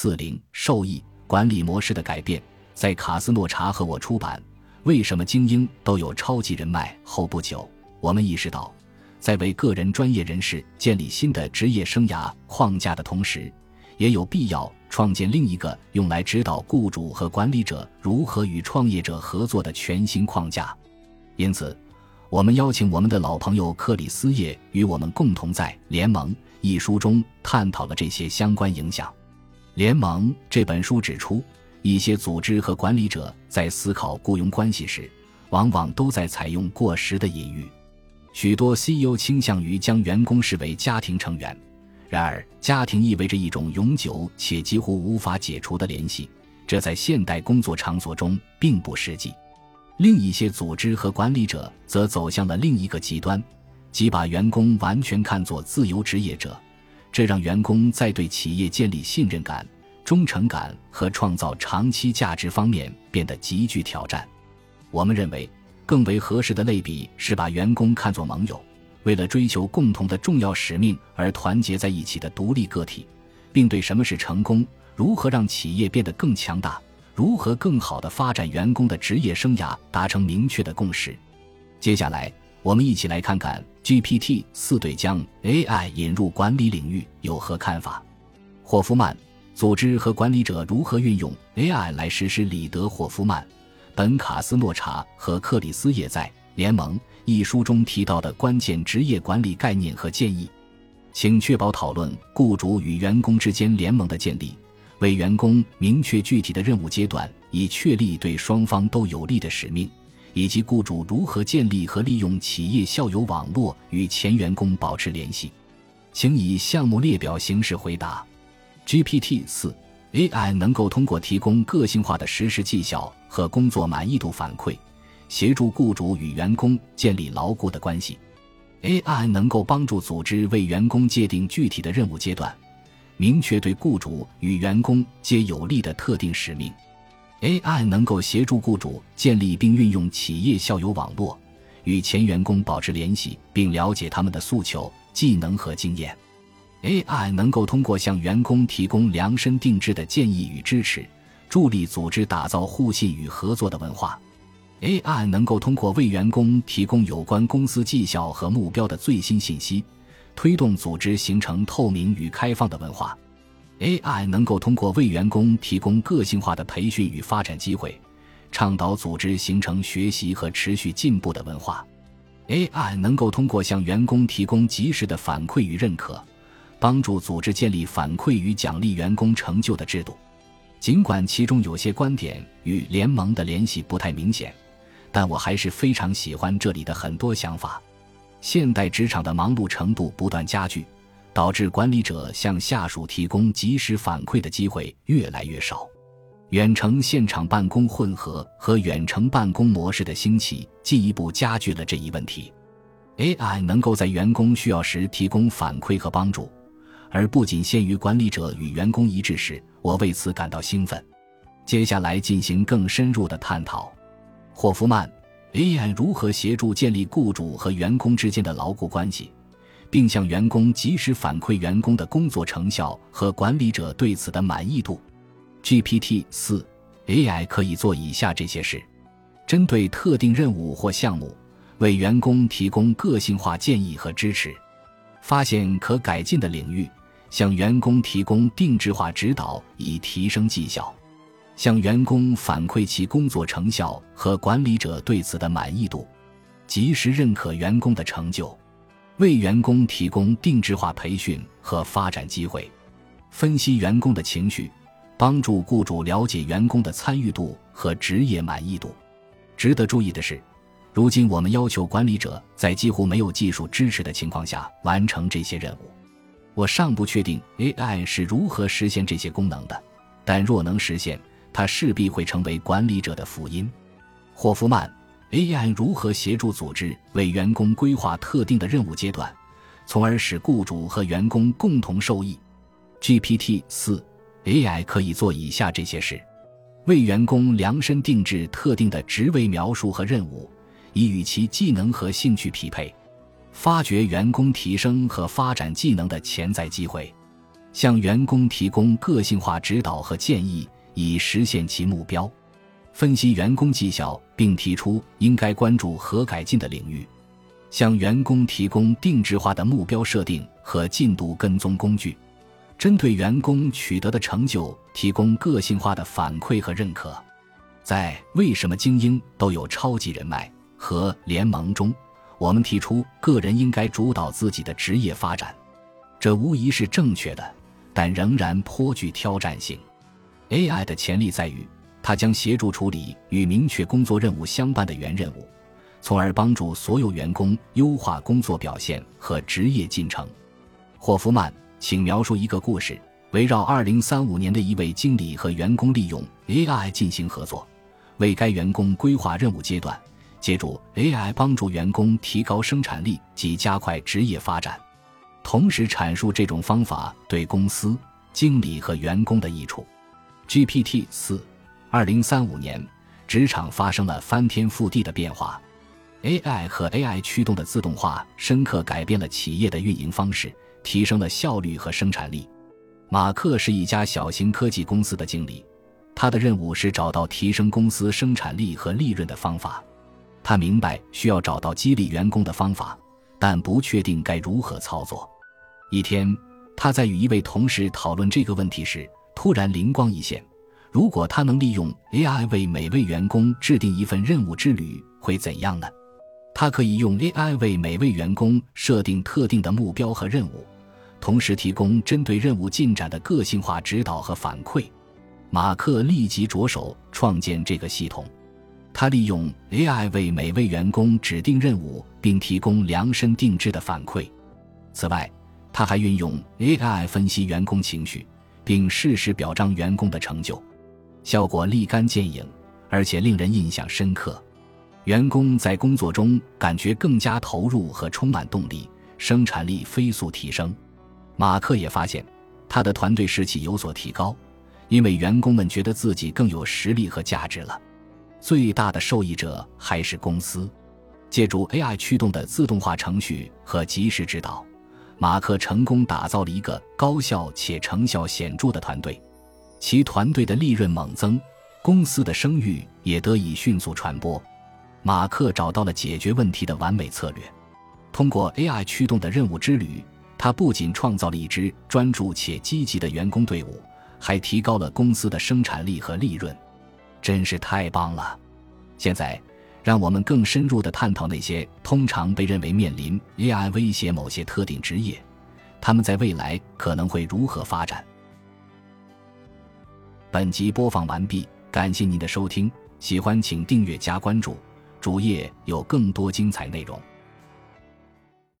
四零受益管理模式的改变，在卡斯诺查和我出版《为什么精英都有超级人脉》后不久，我们意识到，在为个人专业人士建立新的职业生涯框架的同时，也有必要创建另一个用来指导雇主和管理者如何与创业者合作的全新框架。因此，我们邀请我们的老朋友克里斯叶与我们共同在《联盟》一书中探讨了这些相关影响。《联盟》这本书指出，一些组织和管理者在思考雇佣关系时，往往都在采用过时的隐喻。许多 CEO 倾向于将员工视为家庭成员。然而，家庭意味着一种永久且几乎无法解除的联系，这在现代工作场所中并不实际。另一些组织和管理者则走向了另一个极端，即把员工完全看作自由职业者，这让员工在对企业建立信任感、忠诚感和创造长期价值方面变得极具挑战。我们认为，更为合适的类比是把员工看作盟友。为了追求共同的重要使命而团结在一起的独立个体，并对什么是成功、如何让企业变得更强大、如何更好地发展员工的职业生涯达成明确的共识。接下来，我们一起来看看 GPT 四对将 AI 引入管理领域有何看法。霍夫曼：组织和管理者如何运用 AI 来实施里德·霍夫曼、本·卡斯诺查和克里斯也在。联盟一书中提到的关键职业管理概念和建议，请确保讨论雇主与员工之间联盟的建立，为员工明确具体的任务阶段，以确立对双方都有利的使命，以及雇主如何建立和利用企业校友网络与前员工保持联系。请以项目列表形式回答。GPT 四 AI 能够通过提供个性化的实时绩效和工作满意度反馈。协助雇主与员工建立牢固的关系，AI 能够帮助组织为员工界定具体的任务阶段，明确对雇主与员工皆有利的特定使命。AI 能够协助雇主建立并运用企业校友网络，与前员工保持联系，并了解他们的诉求、技能和经验。AI 能够通过向员工提供量身定制的建议与支持，助力组织打造互信与合作的文化。AI 能够通过为员工提供有关公司绩效和目标的最新信息，推动组织形成透明与开放的文化。AI 能够通过为员工提供个性化的培训与发展机会，倡导组织形成学习和持续进步的文化。AI 能够通过向员工提供及时的反馈与认可，帮助组织建立反馈与奖励员工成就的制度。尽管其中有些观点与联盟的联系不太明显。但我还是非常喜欢这里的很多想法。现代职场的忙碌程度不断加剧，导致管理者向下属提供及时反馈的机会越来越少。远程现场办公混合和远程办公模式的兴起，进一步加剧了这一问题。AI 能够在员工需要时提供反馈和帮助，而不仅限于管理者与员工一致时，我为此感到兴奋。接下来进行更深入的探讨。霍夫曼，AI 如何协助建立雇主和员工之间的牢固关系，并向员工及时反馈员工的工作成效和管理者对此的满意度？GPT 四 AI 可以做以下这些事：针对特定任务或项目，为员工提供个性化建议和支持；发现可改进的领域，向员工提供定制化指导以提升绩效。向员工反馈其工作成效和管理者对此的满意度，及时认可员工的成就，为员工提供定制化培训和发展机会，分析员工的情绪，帮助雇主了解员工的参与度和职业满意度。值得注意的是，如今我们要求管理者在几乎没有技术支持的情况下完成这些任务。我尚不确定 AI 是如何实现这些功能的，但若能实现，它势必会成为管理者的福音。霍夫曼，AI 如何协助组织为员工规划特定的任务阶段，从而使雇主和员工共同受益？GPT 四 AI 可以做以下这些事：为员工量身定制特定的职位描述和任务，以与其技能和兴趣匹配；发掘员工提升和发展技能的潜在机会；向员工提供个性化指导和建议，以实现其目标。分析员工绩效，并提出应该关注和改进的领域。向员工提供定制化的目标设定和进度跟踪工具。针对员工取得的成就提供个性化的反馈和认可。在为什么精英都有超级人脉和联盟中，我们提出个人应该主导自己的职业发展，这无疑是正确的，但仍然颇具挑战性。AI 的潜力在于，它将协助处理与明确工作任务相伴的原任务，从而帮助所有员工优化工作表现和职业进程。霍夫曼。请描述一个故事，围绕2035年的一位经理和员工利用 AI 进行合作，为该员工规划任务阶段，借助 AI 帮助员工提高生产力及加快职业发展，同时阐述这种方法对公司、经理和员工的益处。GPT 四，2035年，职场发生了翻天覆地的变化，AI 和 AI 驱动的自动化深刻改变了企业的运营方式。提升了效率和生产力。马克是一家小型科技公司的经理，他的任务是找到提升公司生产力和利润的方法。他明白需要找到激励员工的方法，但不确定该如何操作。一天，他在与一位同事讨论这个问题时，突然灵光一现：如果他能利用 AI 为每位员工制定一份任务之旅，会怎样呢？他可以用 AI 为每位员工设定特定的目标和任务，同时提供针对任务进展的个性化指导和反馈。马克立即着手创建这个系统。他利用 AI 为每位员工指定任务，并提供量身定制的反馈。此外，他还运用 AI 分析员工情绪，并适时表彰员工的成就，效果立竿见影，而且令人印象深刻。员工在工作中感觉更加投入和充满动力，生产力飞速提升。马克也发现，他的团队士气有所提高，因为员工们觉得自己更有实力和价值了。最大的受益者还是公司。借助 AI 驱动的自动化程序和及时指导，马克成功打造了一个高效且成效显著的团队。其团队的利润猛增，公司的声誉也得以迅速传播。马克找到了解决问题的完美策略。通过 AI 驱动的任务之旅，他不仅创造了一支专注且积极的员工队伍，还提高了公司的生产力和利润，真是太棒了！现在，让我们更深入的探讨那些通常被认为面临 AI 威胁某些特定职业，他们在未来可能会如何发展。本集播放完毕，感谢您的收听，喜欢请订阅加关注。主页有更多精彩内容。